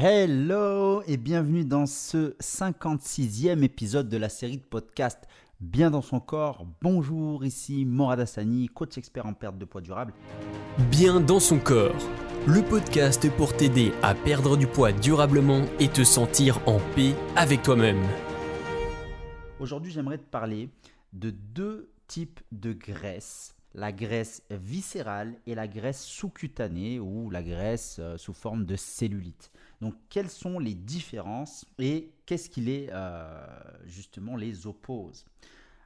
Hello et bienvenue dans ce 56e épisode de la série de podcast Bien dans son corps. Bonjour, ici Morad Hassani, coach expert en perte de poids durable. Bien dans son corps, le podcast pour t'aider à perdre du poids durablement et te sentir en paix avec toi-même. Aujourd'hui, j'aimerais te parler de deux types de graisse la graisse viscérale et la graisse sous-cutanée ou la graisse euh, sous forme de cellulite. Donc quelles sont les différences et qu'est-ce qui les euh, justement les oppose?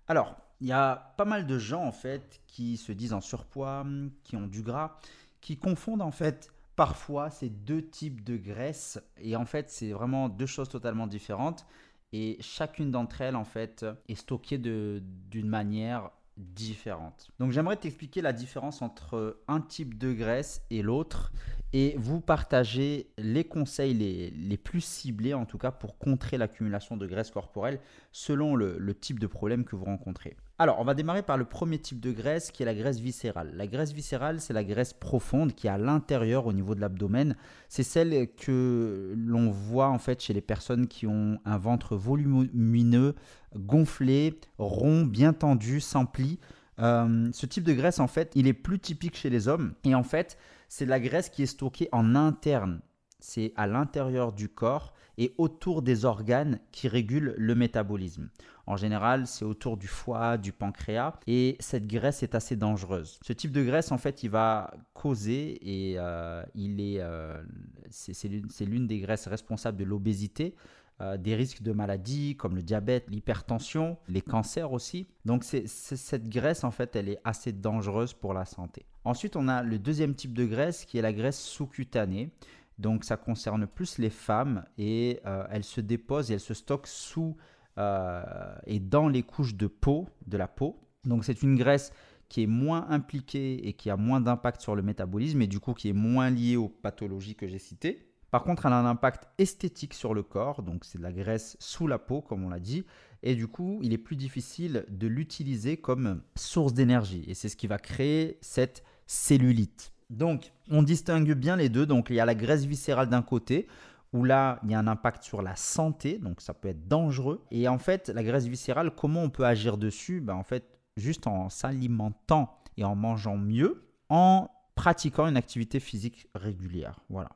Alors il y a pas mal de gens en fait qui se disent en surpoids, qui ont du gras, qui confondent en fait parfois ces deux types de graisse et en fait c'est vraiment deux choses totalement différentes et chacune d'entre elles en fait est stockée d'une manière différentes. Donc j'aimerais t'expliquer la différence entre un type de graisse et l'autre et vous partager les conseils les, plus ciblés en tout cas pour contrer l'accumulation de graisse corporelle selon le type de problème que vous rencontrez. Alors, on va démarrer par le premier type de graisse qui est la graisse viscérale. La graisse viscérale, c'est la graisse profonde qui est à l'intérieur au niveau de l'abdomen. C'est celle que l'on voit en fait chez les personnes qui ont un ventre volumineux, gonflé, rond, bien tendu, sans plis. Euh, ce type de graisse, en fait, il est plus typique chez les hommes. Et en fait, c'est la graisse qui est stockée en interne. C'est à l'intérieur du corps et autour des organes qui régulent le métabolisme. En général, c'est autour du foie, du pancréas, et cette graisse est assez dangereuse. Ce type de graisse, en fait, il va causer, et euh, il est, euh, c'est l'une des graisses responsables de l'obésité, euh, des risques de maladies comme le diabète, l'hypertension, les cancers aussi. Donc cette graisse, en fait, elle est assez dangereuse pour la santé. Ensuite, on a le deuxième type de graisse qui est la graisse sous-cutanée. Donc ça concerne plus les femmes et elle se dépose et elle se stocke sous euh, et dans les couches de peau, de la peau. Donc c'est une graisse qui est moins impliquée et qui a moins d'impact sur le métabolisme et du coup qui est moins liée aux pathologies que j'ai citées. Par contre, elle a un impact esthétique sur le corps, donc c'est de la graisse sous la peau, comme on l'a dit, et du coup, il est plus difficile de l'utiliser comme source d'énergie, et c'est ce qui va créer cette cellulite. Donc, on distingue bien les deux, donc il y a la graisse viscérale d'un côté, où là, il y a un impact sur la santé, donc ça peut être dangereux. Et en fait, la graisse viscérale, comment on peut agir dessus? Ben, En fait, juste en s'alimentant et en mangeant mieux, en pratiquant une activité physique régulière. Voilà.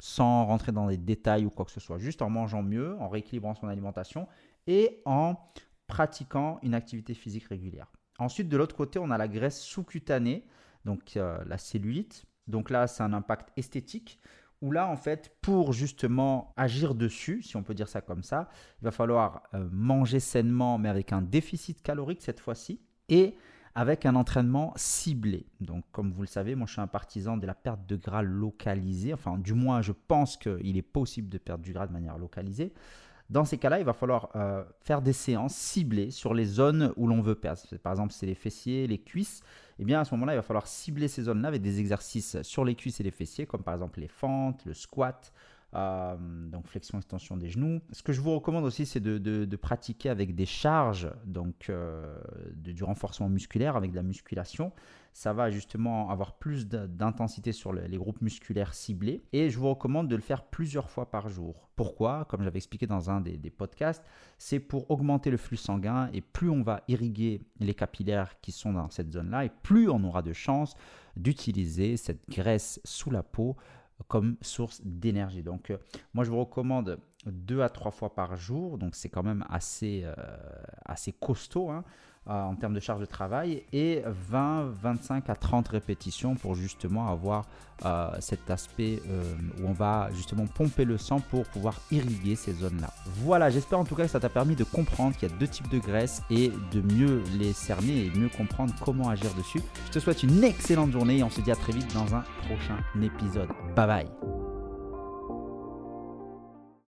Sans rentrer dans des détails ou quoi que ce soit. Juste en mangeant mieux, en rééquilibrant son alimentation et en pratiquant une activité physique régulière. Ensuite, de l'autre côté, on a la graisse sous-cutanée, donc euh, la cellulite. Donc là, c'est un impact esthétique où là, en fait, pour justement agir dessus, si on peut dire ça comme ça, il va falloir euh, manger sainement, mais avec un déficit calorique cette fois-ci, et avec un entraînement ciblé. Donc, comme vous le savez, moi, je suis un partisan de la perte de gras localisée. Enfin, du moins, je pense qu'il est possible de perdre du gras de manière localisée. Dans ces cas-là, il va falloir euh, faire des séances ciblées sur les zones où l'on veut perdre. Par exemple, c'est les fessiers, les cuisses. Eh bien, à ce moment-là, il va falloir cibler ces zones-là avec des exercices sur les cuisses et les fessiers, comme par exemple les fentes, le squat, euh, donc flexion extension des genoux. Ce que je vous recommande aussi, c'est de, pratiquer avec des charges, donc euh, du renforcement musculaire, avec de la musculation. Ça va justement avoir plus d'intensité sur les groupes musculaires ciblés. Et je vous recommande de le faire plusieurs fois par jour. Pourquoi? Comme j'avais expliqué dans un des, des podcasts, c'est pour augmenter le flux sanguin et plus on va irriguer les capillaires qui sont dans cette zone-là et plus on aura de chances d'utiliser cette graisse sous la peau comme source d'énergie. Donc, euh, moi, je vous recommande deux à trois fois par jour. Donc, c'est quand même assez, euh, assez costaud. Hein. Euh, en termes de charge de travail et 20, 25 à 30 répétitions pour justement avoir euh, cet aspect euh, où on va justement pomper le sang pour pouvoir irriguer ces zones-là. Voilà, j'espère en tout cas que ça t'a permis de comprendre qu'il y a deux types de graisses et de mieux les cerner et mieux comprendre comment agir dessus. Je te souhaite une excellente journée et on se dit à très vite dans un prochain épisode. Bye bye